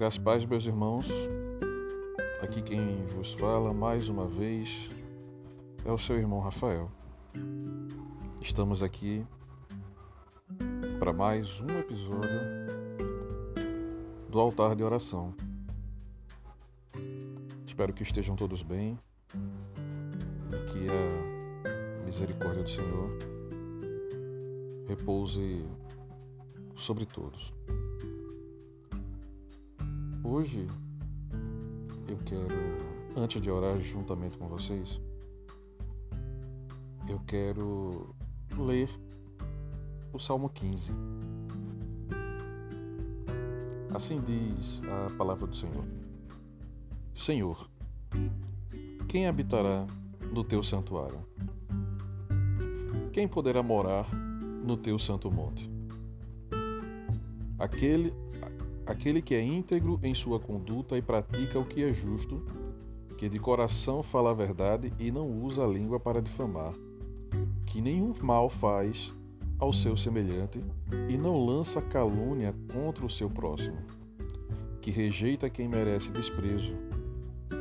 Graças paz, meus irmãos. Aqui quem vos fala mais uma vez é o seu irmão Rafael. Estamos aqui para mais um episódio do altar de oração. Espero que estejam todos bem e que a misericórdia do Senhor repouse sobre todos. Hoje eu quero, antes de orar juntamente com vocês, eu quero ler o Salmo 15. Assim diz a palavra do Senhor: Senhor, quem habitará no teu santuário? Quem poderá morar no teu santo monte? Aquele aquele que é íntegro em sua conduta e pratica o que é justo, que de coração fala a verdade e não usa a língua para difamar, que nenhum mal faz ao seu semelhante e não lança calúnia contra o seu próximo, que rejeita quem merece desprezo,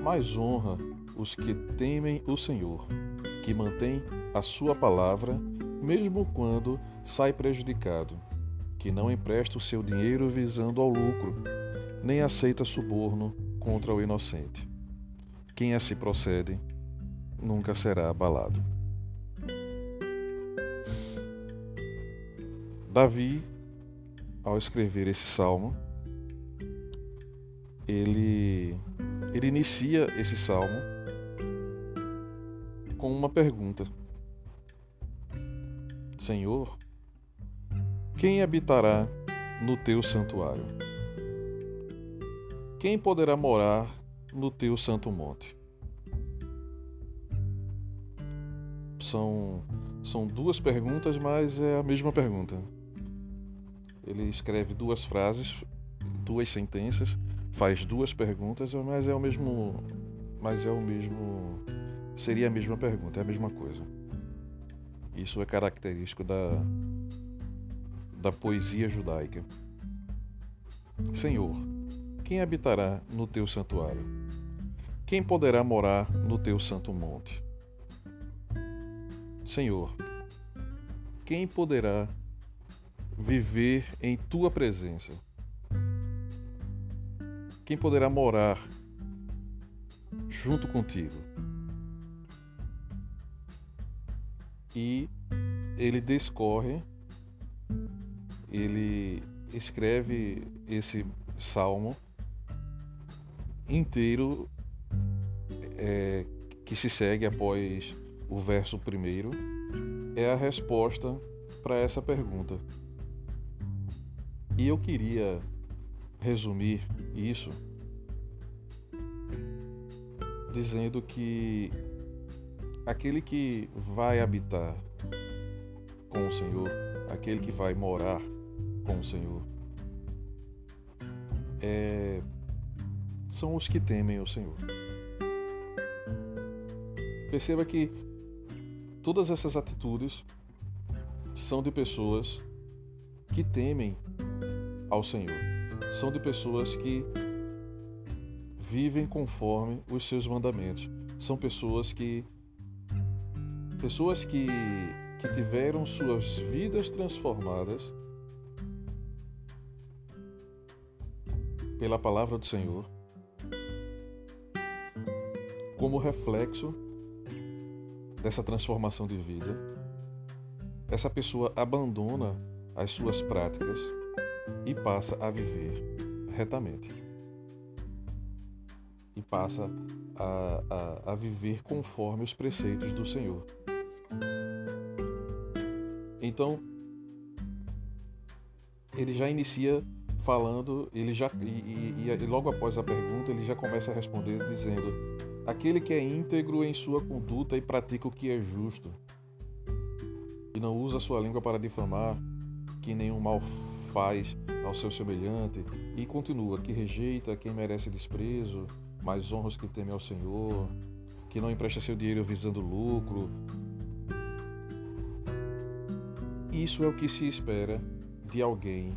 mas honra os que temem o Senhor, que mantém a sua palavra, mesmo quando sai prejudicado que não empresta o seu dinheiro visando ao lucro, nem aceita suborno contra o inocente. Quem assim procede nunca será abalado. Davi, ao escrever esse salmo, ele, ele inicia esse salmo com uma pergunta: Senhor, quem habitará no teu santuário? Quem poderá morar no teu santo monte? São, são duas perguntas, mas é a mesma pergunta. Ele escreve duas frases, duas sentenças, faz duas perguntas, mas é o mesmo. Mas é o mesmo. Seria a mesma pergunta, é a mesma coisa. Isso é característico da, da poesia judaica. Senhor, quem habitará no teu santuário? Quem poderá morar no teu santo monte? Senhor, quem poderá viver em tua presença? Quem poderá morar junto contigo? E ele discorre ele escreve esse salmo inteiro é, que se segue após o verso primeiro é a resposta para essa pergunta. E eu queria resumir isso dizendo que aquele que vai habitar com o Senhor, aquele que vai morar com o Senhor. É, são os que temem o Senhor. Perceba que todas essas atitudes são de pessoas que temem ao Senhor. São de pessoas que vivem conforme os seus mandamentos. São pessoas que pessoas que que tiveram suas vidas transformadas pela palavra do Senhor, como reflexo dessa transformação de vida, essa pessoa abandona as suas práticas e passa a viver retamente. E passa a, a, a viver conforme os preceitos do Senhor. Então, ele já inicia falando, ele já e, e, e, logo após a pergunta ele já começa a responder dizendo: aquele que é íntegro em sua conduta e pratica o que é justo, e não usa sua língua para difamar, que nenhum mal faz ao seu semelhante, e continua que rejeita quem merece desprezo, mas honra os que temem ao Senhor, que não empresta seu dinheiro visando lucro. Isso é o que se espera de alguém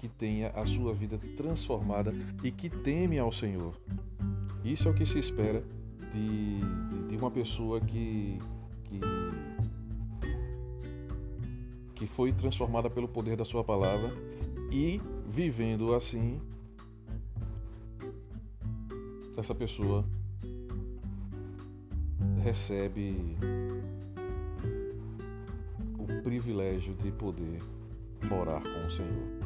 que tenha a sua vida transformada e que teme ao Senhor. Isso é o que se espera de, de, de uma pessoa que, que, que foi transformada pelo poder da Sua palavra e vivendo assim, essa pessoa recebe o privilégio de poder morar com o Senhor,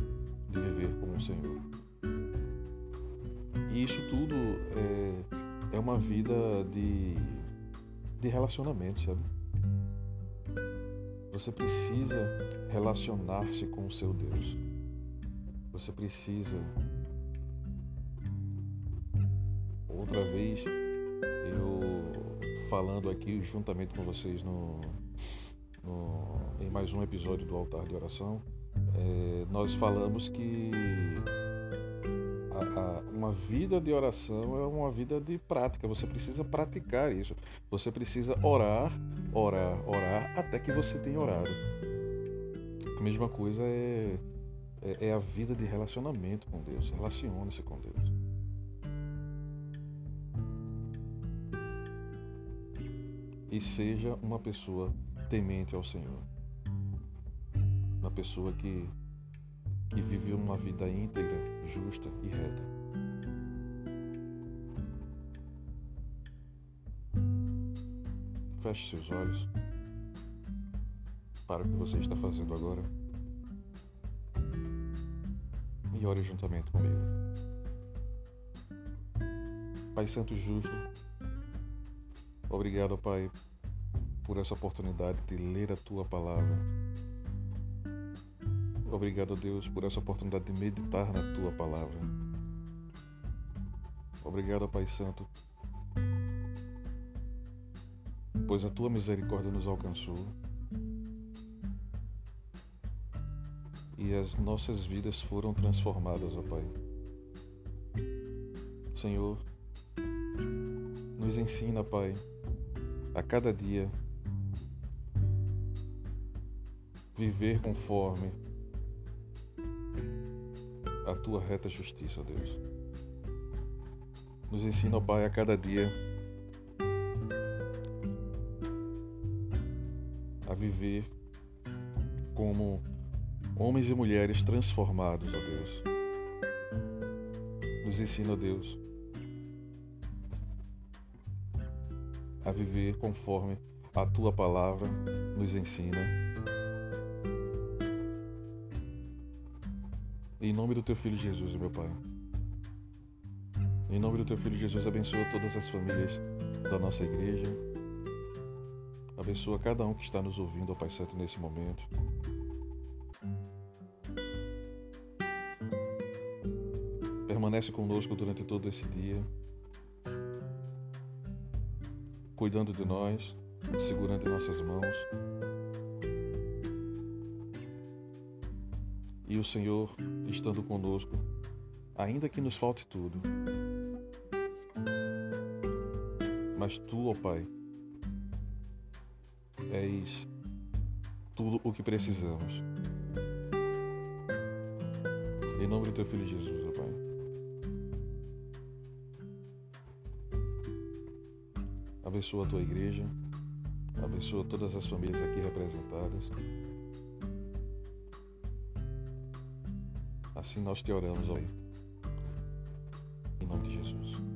de viver com o Senhor. E isso tudo é, é uma vida de, de relacionamento, sabe? Você precisa relacionar-se com o seu Deus. Você precisa. Outra vez, eu falando aqui juntamente com vocês no, no em mais um episódio do Altar de Oração, é, nós falamos que a, a, uma vida de oração é uma vida de prática. Você precisa praticar isso. Você precisa orar, orar, orar até que você tenha orado. A mesma coisa é, é, é a vida de relacionamento com Deus. Relacione-se com Deus. E seja uma pessoa temente ao Senhor pessoa que, que vive uma vida íntegra, justa e reta. Feche seus olhos para o que você está fazendo agora e ore juntamente comigo. Pai Santo Justo, obrigado, Pai, por essa oportunidade de ler a tua palavra Obrigado, Deus, por essa oportunidade de meditar na tua palavra. Obrigado, Pai Santo, pois a tua misericórdia nos alcançou e as nossas vidas foram transformadas, ó Pai. Senhor, nos ensina, Pai, a cada dia viver conforme a tua reta justiça, Deus. Nos ensina, ó Pai, a cada dia a viver como homens e mulheres transformados, ó Deus. Nos ensina, ó Deus, a viver conforme a tua palavra nos ensina Em nome do teu filho Jesus, meu Pai. Em nome do teu filho Jesus, abençoa todas as famílias da nossa igreja. Abençoa cada um que está nos ouvindo, ó Pai Santo, nesse momento. Permanece conosco durante todo esse dia, cuidando de nós, segurando nossas mãos. E o Senhor estando conosco, ainda que nos falte tudo. Mas tu, ó Pai, és tudo o que precisamos. Em nome do teu filho Jesus, ó Pai. Abençoa a tua igreja, abençoa todas as famílias aqui representadas. Assim nós te oramos, ó. Em nome de Jesus.